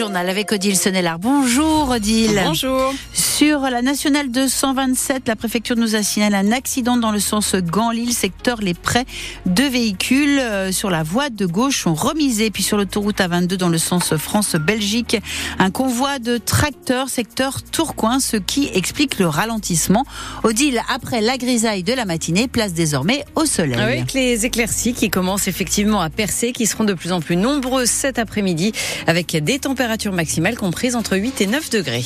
journal avec Odile Sonnellard. Bonjour Odile. Bonjour. Sur la nationale 227, la préfecture nous a signalé un accident dans le sens Gand-Lille, secteur Les Prés. Deux véhicules euh, sur la voie de gauche ont remisé. Puis sur l'autoroute A22 dans le sens France-Belgique, un convoi de tracteurs secteur Tourcoing, ce qui explique le ralentissement. Odile, après la grisaille de la matinée, place désormais au soleil. Avec les éclaircies qui commencent effectivement à percer, qui seront de plus en plus nombreuses cet après-midi, avec des températures maximales comprises entre 8 et 9 degrés.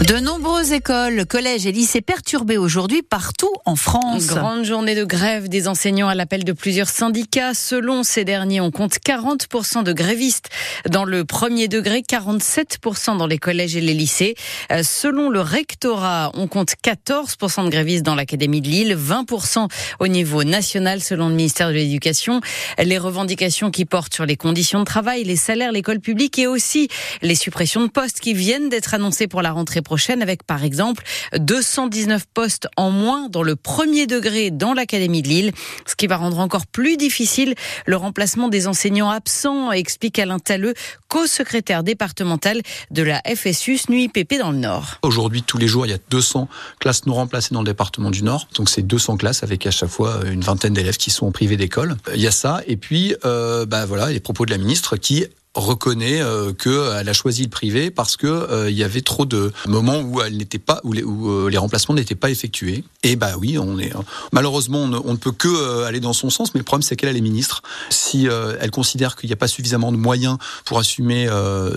De nombreuses écoles, collèges et lycées perturbés aujourd'hui partout en France. Grande journée de grève des enseignants à l'appel de plusieurs syndicats. Selon ces derniers, on compte 40% de grévistes dans le premier degré, 47% dans les collèges et les lycées. Euh, selon le rectorat, on compte 14% de grévistes dans l'Académie de Lille, 20% au niveau national selon le ministère de l'Éducation. Les revendications qui portent sur les conditions de travail, les salaires, l'école publique et aussi les suppressions de postes qui viennent d'être annoncées pour la rentrée prochaine avec par exemple 219 postes en moins dans le premier degré dans l'Académie de Lille, ce qui va rendre encore plus difficile le remplacement des enseignants absents, explique Alain Talleux, co-secrétaire départemental de la FSU NUIPP dans le Nord. Aujourd'hui, tous les jours, il y a 200 classes non remplacées dans le département du Nord. Donc c'est 200 classes avec à chaque fois une vingtaine d'élèves qui sont privés d'école. Il y a ça. Et puis, euh, bah voilà, les propos de la ministre qui reconnaît euh, qu'elle a choisi le privé parce que euh, il y avait trop de moments où elle n'était pas où les, où euh, les remplacements n'étaient pas effectués. Et bah oui, on est malheureusement on ne, peut que aller dans son sens, mais le problème c'est qu'elle est ministre. Si elle considère qu'il n'y a pas suffisamment de moyens pour assumer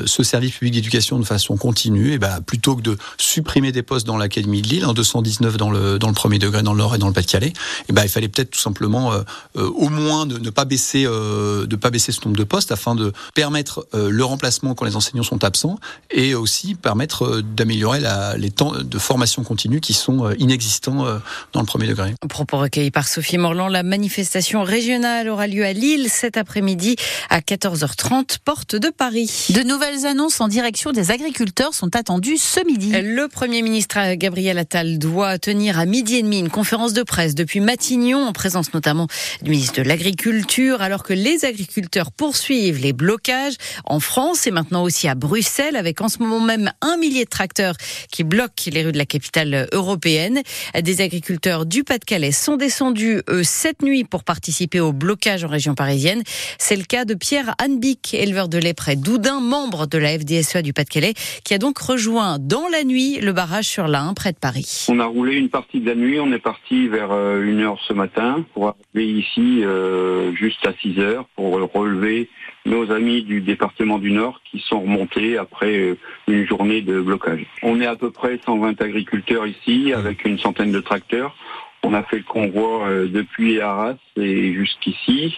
ce service public d'éducation de façon continue, et bah plutôt que de supprimer des postes dans l'académie de Lille, en 219 dans le dans le premier degré dans le Nord et dans le Pas-de-Calais, et bah il fallait peut-être tout simplement au moins de ne pas baisser de pas baisser ce nombre de postes afin de permettre euh, le remplacement quand les enseignants sont absents et aussi permettre euh, d'améliorer les temps de formation continue qui sont euh, inexistants dans le premier degré. Propos recueillis par Sophie Morland, la manifestation régionale aura lieu à Lille cet après-midi à 14h30, porte de Paris. De nouvelles annonces en direction des agriculteurs sont attendues ce midi. Le Premier ministre Gabriel Attal doit tenir à midi et demi une conférence de presse depuis Matignon, en présence notamment du ministre de l'Agriculture, alors que les agriculteurs poursuivent les blocages en France et maintenant aussi à Bruxelles, avec en ce moment même un millier de tracteurs qui bloquent les rues de la capitale européenne. Des agriculteurs du Pas-de-Calais sont descendus eux, cette nuit pour participer au blocage en région parisienne. C'est le cas de Pierre Hanbic, éleveur de lait près d'Oudin, membre de la FDSEA du Pas-de-Calais, qui a donc rejoint dans la nuit le barrage sur l'Ain, près de Paris. On a roulé une partie de la nuit, on est parti vers euh, une heure ce matin pour arriver ici euh, juste à 6 heures pour relever nos amis du département du Nord qui sont remontés après euh, une journée de blocage. On est à peu près 120 agriculteurs ici avec une centaine de tracteurs. On a fait le convoi euh, depuis Arras et jusqu'ici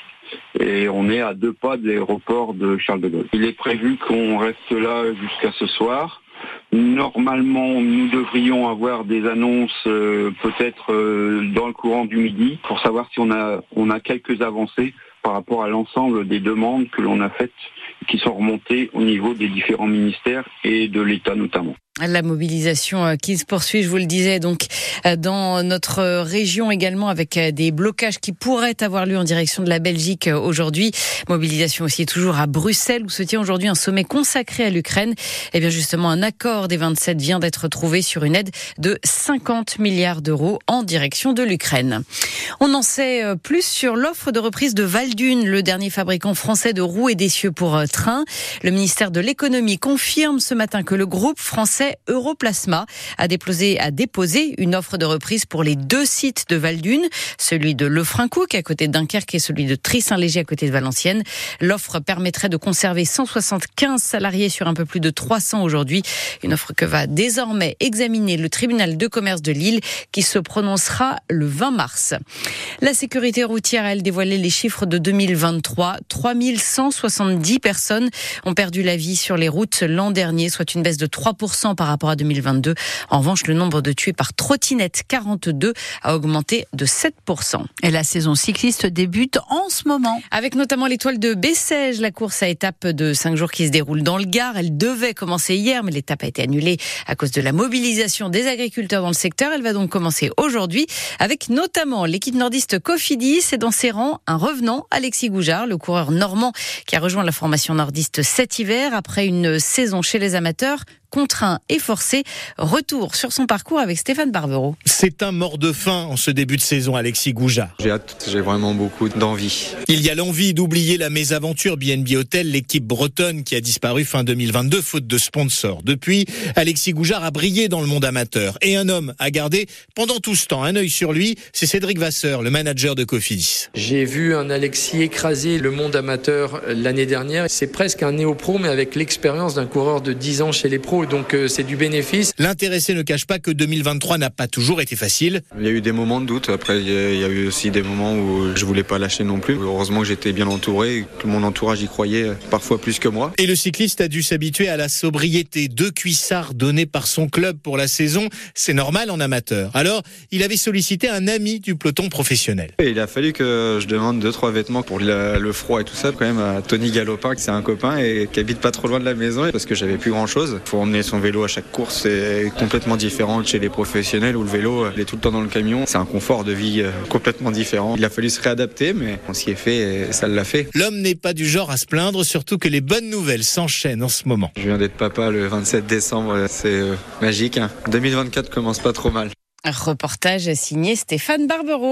et on est à deux pas de l'aéroport de Charles de Gaulle. Il est prévu qu'on reste là jusqu'à ce soir. Normalement, nous devrions avoir des annonces euh, peut-être dans le courant du midi pour savoir si on a on a quelques avancées par rapport à l'ensemble des demandes que l'on a faites qui sont remontées au niveau des différents ministères et de l'État notamment. La mobilisation euh, qui se poursuit, je vous le disais, donc euh, dans notre région également avec euh, des blocages qui pourraient avoir lieu en direction de la Belgique aujourd'hui. Mobilisation aussi toujours à Bruxelles où se tient aujourd'hui un sommet consacré à l'Ukraine. Et eh bien justement, un accord des 27 vient d'être trouvé sur une aide de 50 milliards d'euros en direction de l'Ukraine. On en sait plus sur l'offre de reprise de Valdune, le dernier fabricant français de roues et d'essieux pour train. Le ministère de l'économie confirme ce matin que le groupe français Europlasma a déposé, une offre de reprise pour les deux sites de Valdune, celui de Lefrancouc à côté de Dunkerque et celui de Tris-Saint-Léger à côté de Valenciennes. L'offre permettrait de conserver 175 salariés sur un peu plus de 300 aujourd'hui. Une offre que va désormais examiner le tribunal de commerce de Lille qui se prononcera le 20 mars. La sécurité routière elle dévoilé les chiffres de 2023. 3170 personnes ont perdu la vie sur les routes l'an dernier, soit une baisse de 3% 7% par rapport à 2022. En revanche, le nombre de tués par trottinette, 42, a augmenté de 7%. Et la saison cycliste débute en ce moment. Avec notamment l'étoile de Bessèges, la course à étape de 5 jours qui se déroule dans le Gard. Elle devait commencer hier, mais l'étape a été annulée à cause de la mobilisation des agriculteurs dans le secteur. Elle va donc commencer aujourd'hui avec notamment l'équipe nordiste Cofidis et dans ses rangs un revenant, Alexis Goujard, le coureur normand qui a rejoint la formation nordiste cet hiver après une saison chez les amateurs contraint et forcé. Retour sur son parcours avec Stéphane Barbero. C'est un mort de faim en ce début de saison, Alexis Goujard. J'ai hâte, j'ai vraiment beaucoup d'envie. Il y a l'envie d'oublier la mésaventure BNB Hotel, l'équipe bretonne qui a disparu fin 2022 faute de sponsors. Depuis, Alexis Goujard a brillé dans le monde amateur et un homme a gardé pendant tout ce temps un œil sur lui, c'est Cédric Vasseur, le manager de Cofidis. J'ai vu un Alexis écraser le monde amateur l'année dernière. C'est presque un néo-pro mais avec l'expérience d'un coureur de 10 ans chez les pros donc euh, c'est du bénéfice. L'intéressé ne cache pas que 2023 n'a pas toujours été facile. Il y a eu des moments de doute, après il y a eu aussi des moments où je voulais pas lâcher non plus. Heureusement que j'étais bien entouré, mon entourage y croyait parfois plus que moi. Et le cycliste a dû s'habituer à la sobriété. Deux cuissards donnés par son club pour la saison, c'est normal en amateur. Alors, il avait sollicité un ami du peloton professionnel. Et il a fallu que je demande deux trois vêtements pour le, froid et tout ça, quand même à Tony Galopin, qui c'est un copain et qui habite pas trop loin de la maison, parce que j'avais plus grand chose. Faut emmener son vélo à chaque course, c'est complètement différent chez les professionnels où le vélo il est tout le temps dans le camion. C'est un confort de vie euh, complètement différent. Il a fallu se réadapter, mais on s'y est fait et ça l'a fait. L'homme n'est pas du genre à se plaindre, surtout que les bonnes nouvelles s'enchaînent en ce moment. Je viens d'être papa le 27 décembre, c'est euh, magique. 2024 hein. commence pas trop mal. Un reportage signé Stéphane Barbero.